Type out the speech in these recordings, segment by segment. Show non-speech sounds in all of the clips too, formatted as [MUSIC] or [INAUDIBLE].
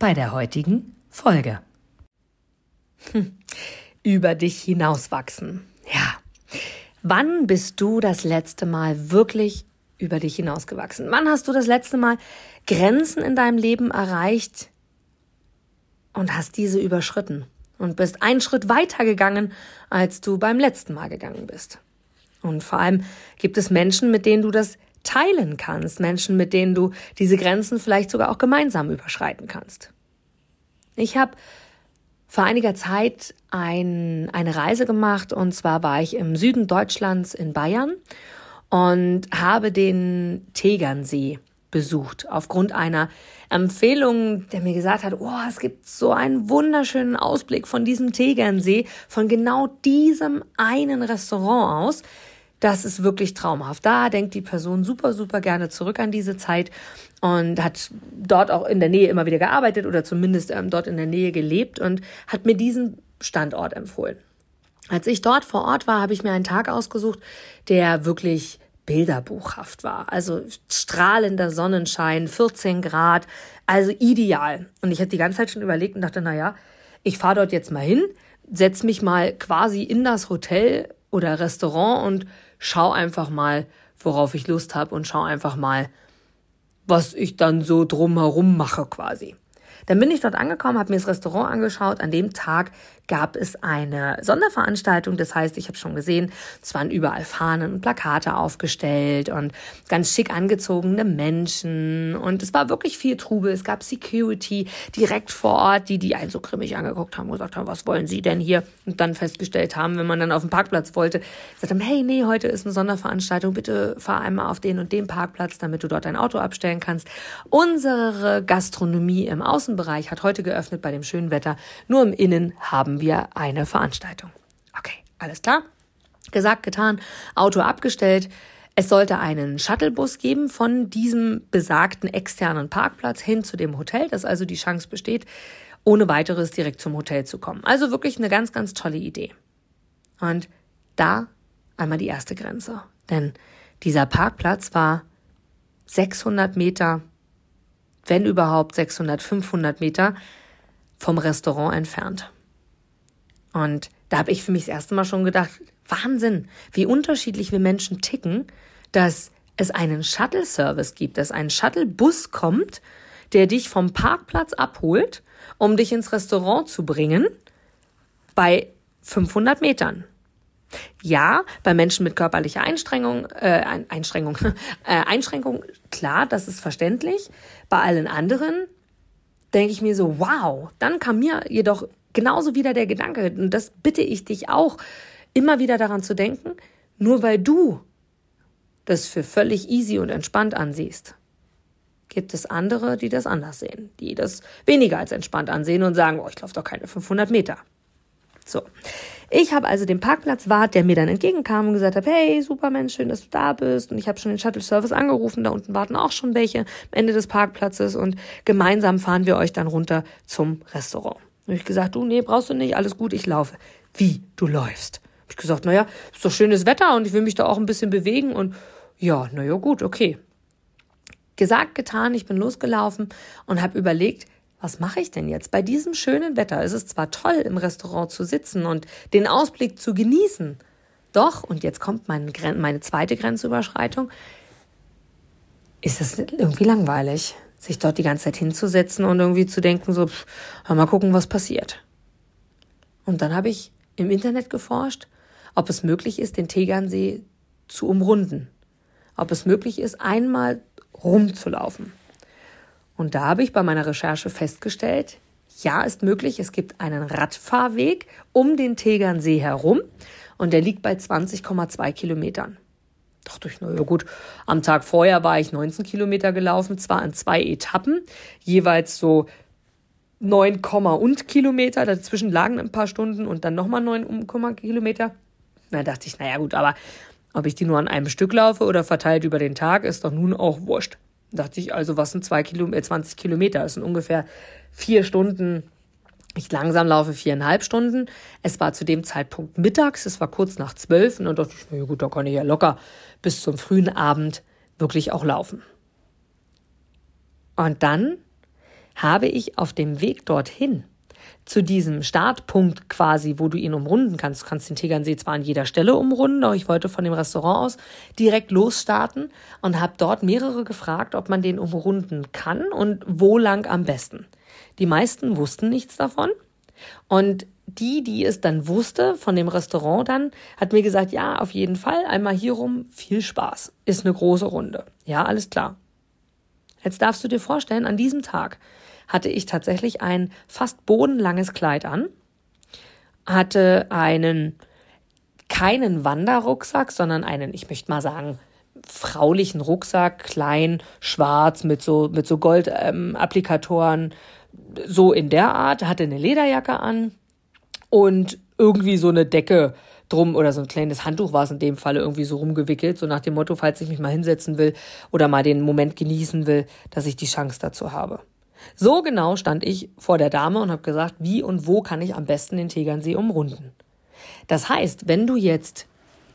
bei der heutigen Folge. Hm. Über dich hinauswachsen. Ja. Wann bist du das letzte Mal wirklich über dich hinausgewachsen? Wann hast du das letzte Mal Grenzen in deinem Leben erreicht und hast diese überschritten und bist einen Schritt weiter gegangen, als du beim letzten Mal gegangen bist? Und vor allem gibt es Menschen, mit denen du das teilen kannst, Menschen, mit denen du diese Grenzen vielleicht sogar auch gemeinsam überschreiten kannst. Ich habe vor einiger Zeit ein, eine Reise gemacht und zwar war ich im Süden Deutschlands in Bayern und habe den Tegernsee besucht aufgrund einer Empfehlung, der mir gesagt hat, oh, es gibt so einen wunderschönen Ausblick von diesem Tegernsee, von genau diesem einen Restaurant aus. Das ist wirklich traumhaft. Da denkt die Person super, super gerne zurück an diese Zeit und hat dort auch in der Nähe immer wieder gearbeitet oder zumindest ähm, dort in der Nähe gelebt und hat mir diesen Standort empfohlen. Als ich dort vor Ort war, habe ich mir einen Tag ausgesucht, der wirklich bilderbuchhaft war. Also strahlender Sonnenschein, 14 Grad, also ideal. Und ich hatte die ganze Zeit schon überlegt und dachte, na ja, ich fahre dort jetzt mal hin, setz mich mal quasi in das Hotel oder Restaurant und schau einfach mal, worauf ich Lust habe und schau einfach mal, was ich dann so drumherum mache quasi. Dann bin ich dort angekommen, habe mir das Restaurant angeschaut. An dem Tag gab es eine Sonderveranstaltung. Das heißt, ich habe schon gesehen, es waren überall Fahnen und Plakate aufgestellt und ganz schick angezogene Menschen. Und es war wirklich viel Trubel. Es gab Security direkt vor Ort, die die einen so grimmig angeguckt haben und gesagt haben, was wollen Sie denn hier? Und dann festgestellt haben, wenn man dann auf den Parkplatz wollte, gesagt haben, hey, nee, heute ist eine Sonderveranstaltung, bitte fahr einmal auf den und den Parkplatz, damit du dort dein Auto abstellen kannst. Unsere Gastronomie im Außenbereich hat heute geöffnet bei dem schönen Wetter. Nur im Innen haben wir eine Veranstaltung. Okay, alles klar. Gesagt, getan, Auto abgestellt. Es sollte einen Shuttlebus geben von diesem besagten externen Parkplatz hin zu dem Hotel, dass also die Chance besteht, ohne weiteres direkt zum Hotel zu kommen. Also wirklich eine ganz, ganz tolle Idee. Und da einmal die erste Grenze. Denn dieser Parkplatz war 600 Meter, wenn überhaupt 600, 500 Meter vom Restaurant entfernt. Und da habe ich für mich das erste Mal schon gedacht, Wahnsinn, wie unterschiedlich wir Menschen ticken, dass es einen Shuttle-Service gibt, dass ein Shuttle-Bus kommt, der dich vom Parkplatz abholt, um dich ins Restaurant zu bringen, bei 500 Metern. Ja, bei Menschen mit körperlicher Einstrengung, äh, Einschränkung, [LAUGHS] äh, Einschränkung, klar, das ist verständlich. Bei allen anderen denke ich mir so, wow. Dann kam mir jedoch genauso wieder der Gedanke, und das bitte ich dich auch, immer wieder daran zu denken, nur weil du das für völlig easy und entspannt ansiehst, gibt es andere, die das anders sehen, die das weniger als entspannt ansehen und sagen, oh, ich laufe doch keine 500 Meter. So. Ich habe also den Parkplatzwart, der mir dann entgegenkam und gesagt hat, hey, super Mensch, schön, dass du da bist. Und ich habe schon den Shuttle-Service angerufen, da unten warten auch schon welche am Ende des Parkplatzes und gemeinsam fahren wir euch dann runter zum Restaurant. Habe ich gesagt, du, nee, brauchst du nicht, alles gut, ich laufe. Wie, du läufst? Habe ich gesagt, naja, ist doch schönes Wetter und ich will mich da auch ein bisschen bewegen und ja, naja, gut, okay. Gesagt, getan, ich bin losgelaufen und habe überlegt, was mache ich denn jetzt? Bei diesem schönen Wetter ist es zwar toll, im Restaurant zu sitzen und den Ausblick zu genießen. Doch, und jetzt kommt meine, meine zweite Grenzüberschreitung, ist es irgendwie langweilig sich dort die ganze Zeit hinzusetzen und irgendwie zu denken, so, pff, mal gucken, was passiert. Und dann habe ich im Internet geforscht, ob es möglich ist, den Tegernsee zu umrunden. Ob es möglich ist, einmal rumzulaufen. Und da habe ich bei meiner Recherche festgestellt, ja, ist möglich. Es gibt einen Radfahrweg um den Tegernsee herum und der liegt bei 20,2 Kilometern dachte ich, naja gut, am Tag vorher war ich 19 Kilometer gelaufen, zwar in zwei Etappen, jeweils so 9, und Kilometer. Dazwischen lagen ein paar Stunden und dann nochmal 9, Kilometer. Da dachte ich, naja gut, aber ob ich die nur an einem Stück laufe oder verteilt über den Tag, ist doch nun auch wurscht. Da dachte ich, also was sind zwei äh, 20 Kilometer? Das sind ungefähr vier Stunden. Ich langsam laufe viereinhalb Stunden. Es war zu dem Zeitpunkt mittags, es war kurz nach zwölf und dann dachte ich, na gut, da kann ich ja locker bis zum frühen Abend wirklich auch laufen. Und dann habe ich auf dem Weg dorthin zu diesem Startpunkt quasi, wo du ihn umrunden kannst. Du kannst den Tegernsee zwar an jeder Stelle umrunden, aber ich wollte von dem Restaurant aus direkt losstarten und habe dort mehrere gefragt, ob man den umrunden kann und wo lang am besten. Die meisten wussten nichts davon. Und die, die es dann wusste, von dem Restaurant dann, hat mir gesagt, ja, auf jeden Fall, einmal hier rum, viel Spaß. Ist eine große Runde. Ja, alles klar. Jetzt darfst du dir vorstellen, an diesem Tag hatte ich tatsächlich ein fast bodenlanges Kleid an, hatte einen keinen Wanderrucksack, sondern einen, ich möchte mal sagen, fraulichen Rucksack, klein, schwarz, mit so, mit so Goldapplikatoren, ähm, so in der Art, hatte eine Lederjacke an und irgendwie so eine Decke drum oder so ein kleines Handtuch war es in dem Falle irgendwie so rumgewickelt, so nach dem Motto, falls ich mich mal hinsetzen will oder mal den Moment genießen will, dass ich die Chance dazu habe. So genau stand ich vor der Dame und habe gesagt, wie und wo kann ich am besten den Tegernsee umrunden. Das heißt, wenn du jetzt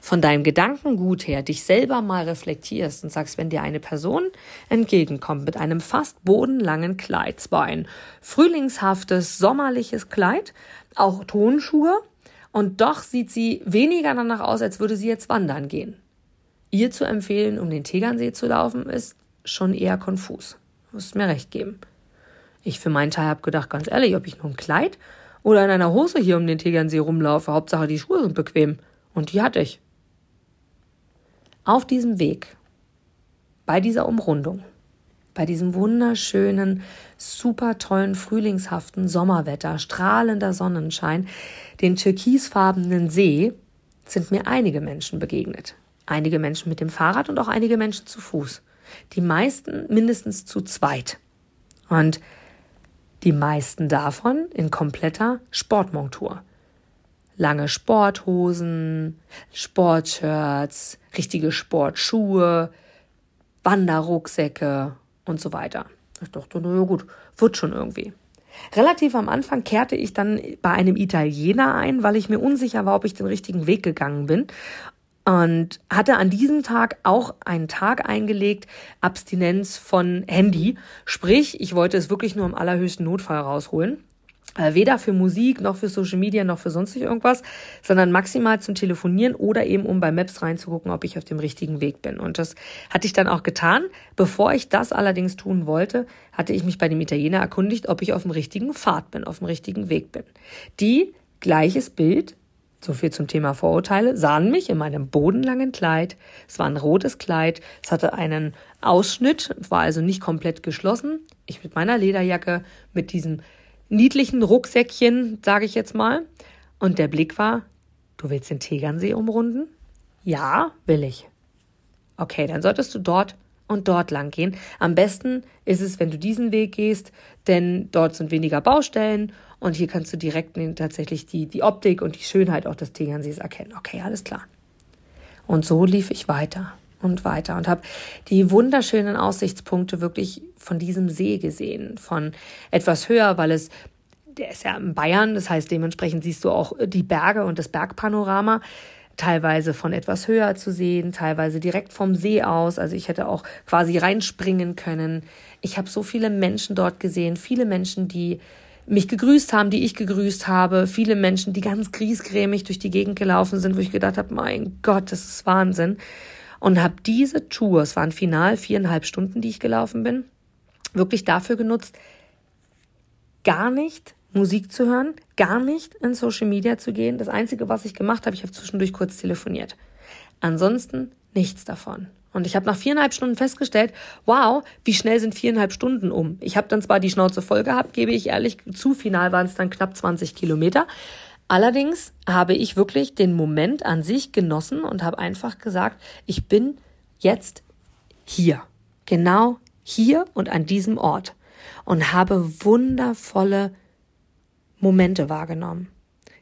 von deinem Gedankengut her dich selber mal reflektierst und sagst, wenn dir eine Person entgegenkommt mit einem fast bodenlangen Kleid, zwar ein frühlingshaftes, sommerliches Kleid, auch Tonschuhe, und doch sieht sie weniger danach aus, als würde sie jetzt wandern gehen. Ihr zu empfehlen, um den Tegernsee zu laufen, ist schon eher konfus. Du musst mir recht geben. Ich für meinen Teil habe gedacht, ganz ehrlich, ob ich nur ein Kleid oder in einer Hose hier um den Tegernsee rumlaufe, Hauptsache die Schuhe sind bequem. Und die hatte ich. Auf diesem Weg, bei dieser Umrundung, bei diesem wunderschönen, super tollen, frühlingshaften Sommerwetter, strahlender Sonnenschein, den türkisfarbenen See, sind mir einige Menschen begegnet. Einige Menschen mit dem Fahrrad und auch einige Menschen zu Fuß. Die meisten mindestens zu zweit. Und die meisten davon in kompletter Sportmontur. Lange Sporthosen, Sportshirts, richtige Sportschuhe, Wanderrucksäcke und so weiter. Ich dachte, na ja gut, wird schon irgendwie. Relativ am Anfang kehrte ich dann bei einem Italiener ein, weil ich mir unsicher war, ob ich den richtigen Weg gegangen bin und hatte an diesem Tag auch einen Tag eingelegt, Abstinenz von Handy. Sprich, ich wollte es wirklich nur im allerhöchsten Notfall rausholen. Äh, weder für Musik, noch für Social Media, noch für sonst irgendwas, sondern maximal zum Telefonieren oder eben um bei Maps reinzugucken, ob ich auf dem richtigen Weg bin. Und das hatte ich dann auch getan. Bevor ich das allerdings tun wollte, hatte ich mich bei dem Italiener erkundigt, ob ich auf dem richtigen Pfad bin, auf dem richtigen Weg bin. Die gleiches Bild so viel zum Thema Vorurteile, sahen mich in meinem bodenlangen Kleid. Es war ein rotes Kleid, es hatte einen Ausschnitt, war also nicht komplett geschlossen. Ich mit meiner Lederjacke, mit diesem niedlichen Rucksäckchen, sage ich jetzt mal. Und der Blick war, du willst den Tegernsee umrunden? Ja, will ich. Okay, dann solltest du dort und dort lang gehen. Am besten ist es, wenn du diesen Weg gehst, denn dort sind weniger Baustellen und hier kannst du direkt tatsächlich die, die Optik und die Schönheit auch des Tegernsees erkennen. Okay, alles klar. Und so lief ich weiter und weiter und habe die wunderschönen Aussichtspunkte wirklich von diesem See gesehen, von etwas höher, weil es der ist ja in Bayern, das heißt dementsprechend siehst du auch die Berge und das Bergpanorama teilweise von etwas höher zu sehen, teilweise direkt vom See aus. Also ich hätte auch quasi reinspringen können. Ich habe so viele Menschen dort gesehen, viele Menschen, die mich gegrüßt haben, die ich gegrüßt habe, viele Menschen, die ganz griesgrämig durch die Gegend gelaufen sind, wo ich gedacht habe, mein Gott, das ist Wahnsinn. Und habe diese Tour, es waren final viereinhalb Stunden, die ich gelaufen bin, wirklich dafür genutzt, gar nicht Musik zu hören, gar nicht in Social Media zu gehen. Das Einzige, was ich gemacht habe, ich habe zwischendurch kurz telefoniert. Ansonsten nichts davon. Und ich habe nach viereinhalb Stunden festgestellt, wow, wie schnell sind viereinhalb Stunden um. Ich habe dann zwar die Schnauze voll gehabt, gebe ich ehrlich zu, final waren es dann knapp 20 Kilometer. Allerdings habe ich wirklich den Moment an sich genossen und habe einfach gesagt, ich bin jetzt hier. Genau hier und an diesem Ort. und habe wundervolle Momente wahrgenommen.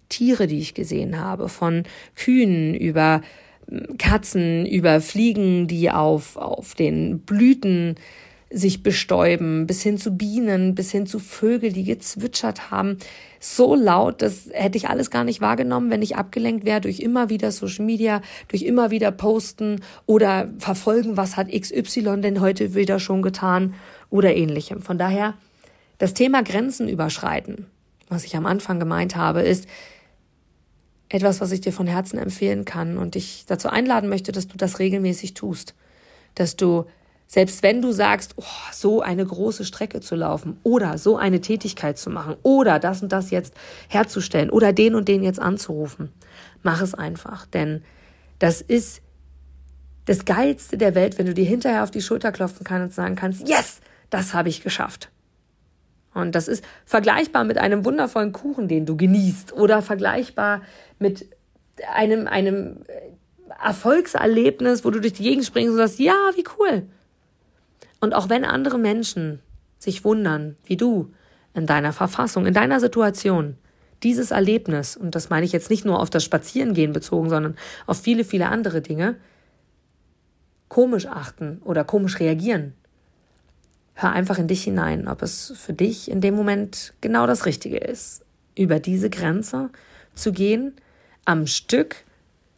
Tiere, die ich gesehen habe, von Kühen über Katzen, über Fliegen, die auf, auf den Blüten sich bestäuben, bis hin zu Bienen, bis hin zu Vögel, die gezwitschert haben. So laut, das hätte ich alles gar nicht wahrgenommen, wenn ich abgelenkt wäre durch immer wieder Social Media, durch immer wieder posten oder verfolgen, was hat XY denn heute wieder schon getan oder ähnlichem. Von daher, das Thema Grenzen überschreiten, was ich am Anfang gemeint habe, ist etwas, was ich dir von Herzen empfehlen kann und dich dazu einladen möchte, dass du das regelmäßig tust, dass du selbst wenn du sagst, oh, so eine große Strecke zu laufen oder so eine Tätigkeit zu machen oder das und das jetzt herzustellen oder den und den jetzt anzurufen, mach es einfach. Denn das ist das Geilste der Welt, wenn du dir hinterher auf die Schulter klopfen kannst und sagen kannst, yes, das habe ich geschafft. Und das ist vergleichbar mit einem wundervollen Kuchen, den du genießt oder vergleichbar mit einem, einem Erfolgserlebnis, wo du durch die Gegend springst und sagst, ja, wie cool. Und auch wenn andere Menschen sich wundern, wie du, in deiner Verfassung, in deiner Situation, dieses Erlebnis, und das meine ich jetzt nicht nur auf das Spazierengehen bezogen, sondern auf viele, viele andere Dinge, komisch achten oder komisch reagieren. Hör einfach in dich hinein, ob es für dich in dem Moment genau das Richtige ist, über diese Grenze zu gehen, am Stück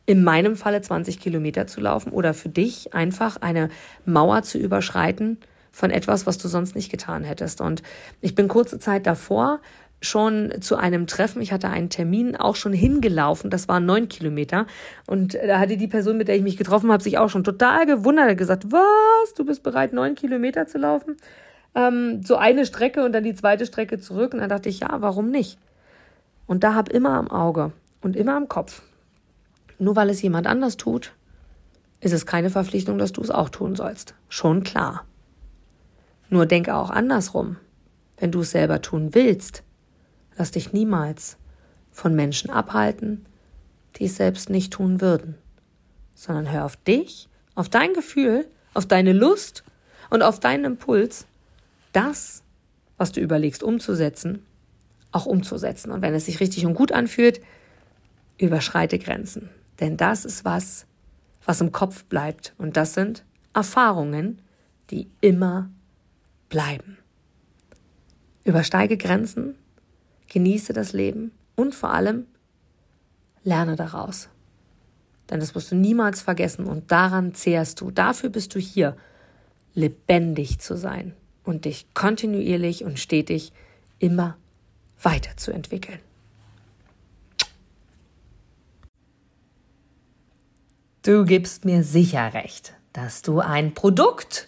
in meinem Falle 20 Kilometer zu laufen oder für dich einfach eine Mauer zu überschreiten von etwas, was du sonst nicht getan hättest. Und ich bin kurze Zeit davor schon zu einem Treffen, ich hatte einen Termin auch schon hingelaufen, das waren neun Kilometer. Und da hatte die Person, mit der ich mich getroffen habe, sich auch schon total gewundert, gesagt, was, du bist bereit, neun Kilometer zu laufen? Ähm, so eine Strecke und dann die zweite Strecke zurück. Und dann dachte ich, ja, warum nicht? Und da hab immer am Auge und immer am Kopf, nur weil es jemand anders tut, ist es keine Verpflichtung, dass du es auch tun sollst. Schon klar. Nur denke auch andersrum. Wenn du es selber tun willst, lass dich niemals von Menschen abhalten, die es selbst nicht tun würden, sondern hör auf dich, auf dein Gefühl, auf deine Lust und auf deinen Impuls, das, was du überlegst umzusetzen, auch umzusetzen. Und wenn es sich richtig und gut anfühlt, überschreite Grenzen. Denn das ist was, was im Kopf bleibt. Und das sind Erfahrungen, die immer bleiben. Übersteige Grenzen, genieße das Leben und vor allem lerne daraus. Denn das wirst du niemals vergessen und daran zehrst du. Dafür bist du hier, lebendig zu sein und dich kontinuierlich und stetig immer weiterzuentwickeln. Du gibst mir sicher recht, dass du ein Produkt